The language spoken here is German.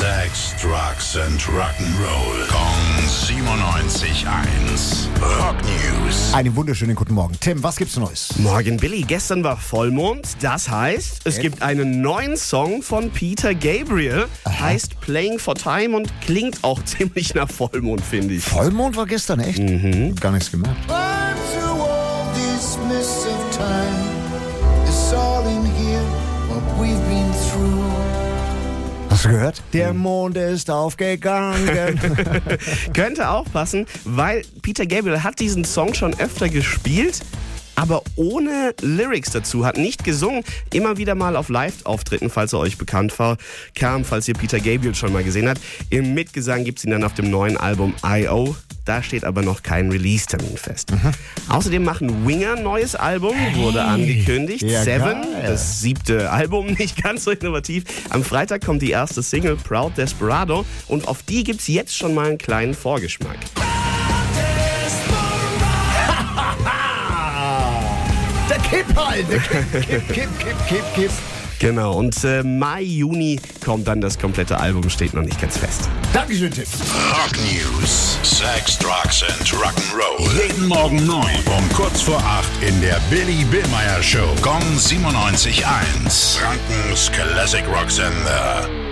Sex, Drugs and Rock'n'Roll. Kong 97.1. Rock News. Einen wunderschönen guten Morgen. Tim, was gibt's Neues? Morgen, Billy. Gestern war Vollmond. Das heißt, es gibt einen neuen Song von Peter Gabriel. Heißt Playing for Time und klingt auch ziemlich nach Vollmond, finde ich. Vollmond war gestern, echt? Mhm. Gar nichts gemerkt. Hast du gehört? Der Mond ist aufgegangen. Könnte auch passen, weil Peter Gabriel hat diesen Song schon öfter gespielt. Aber ohne Lyrics dazu, hat nicht gesungen, immer wieder mal auf Live-Auftritten, falls er euch bekannt war, kam, falls ihr Peter Gabriel schon mal gesehen habt. Im Mitgesang gibt's ihn dann auf dem neuen Album I.O. Da steht aber noch kein Release-Termin fest. Außerdem machen Winger ein neues Album, wurde angekündigt. Ja, Seven, geil. das siebte Album, nicht ganz so innovativ. Am Freitag kommt die erste Single Proud Desperado und auf die gibt's jetzt schon mal einen kleinen Vorgeschmack. der Kipp halt. Der Kipp, Kipp, Kipp, Kipp, Kipp, Kipp. Genau, und äh, Mai, Juni kommt dann das komplette Album, steht noch nicht ganz fest. Dankeschön, Tim. Rock News. Sex, Drugs and Rock'n'Roll. Jeden Morgen 9 um kurz vor 8 in der Billy Billmeyer Show. Gong 97.1. Frankens Classic Rock Sender.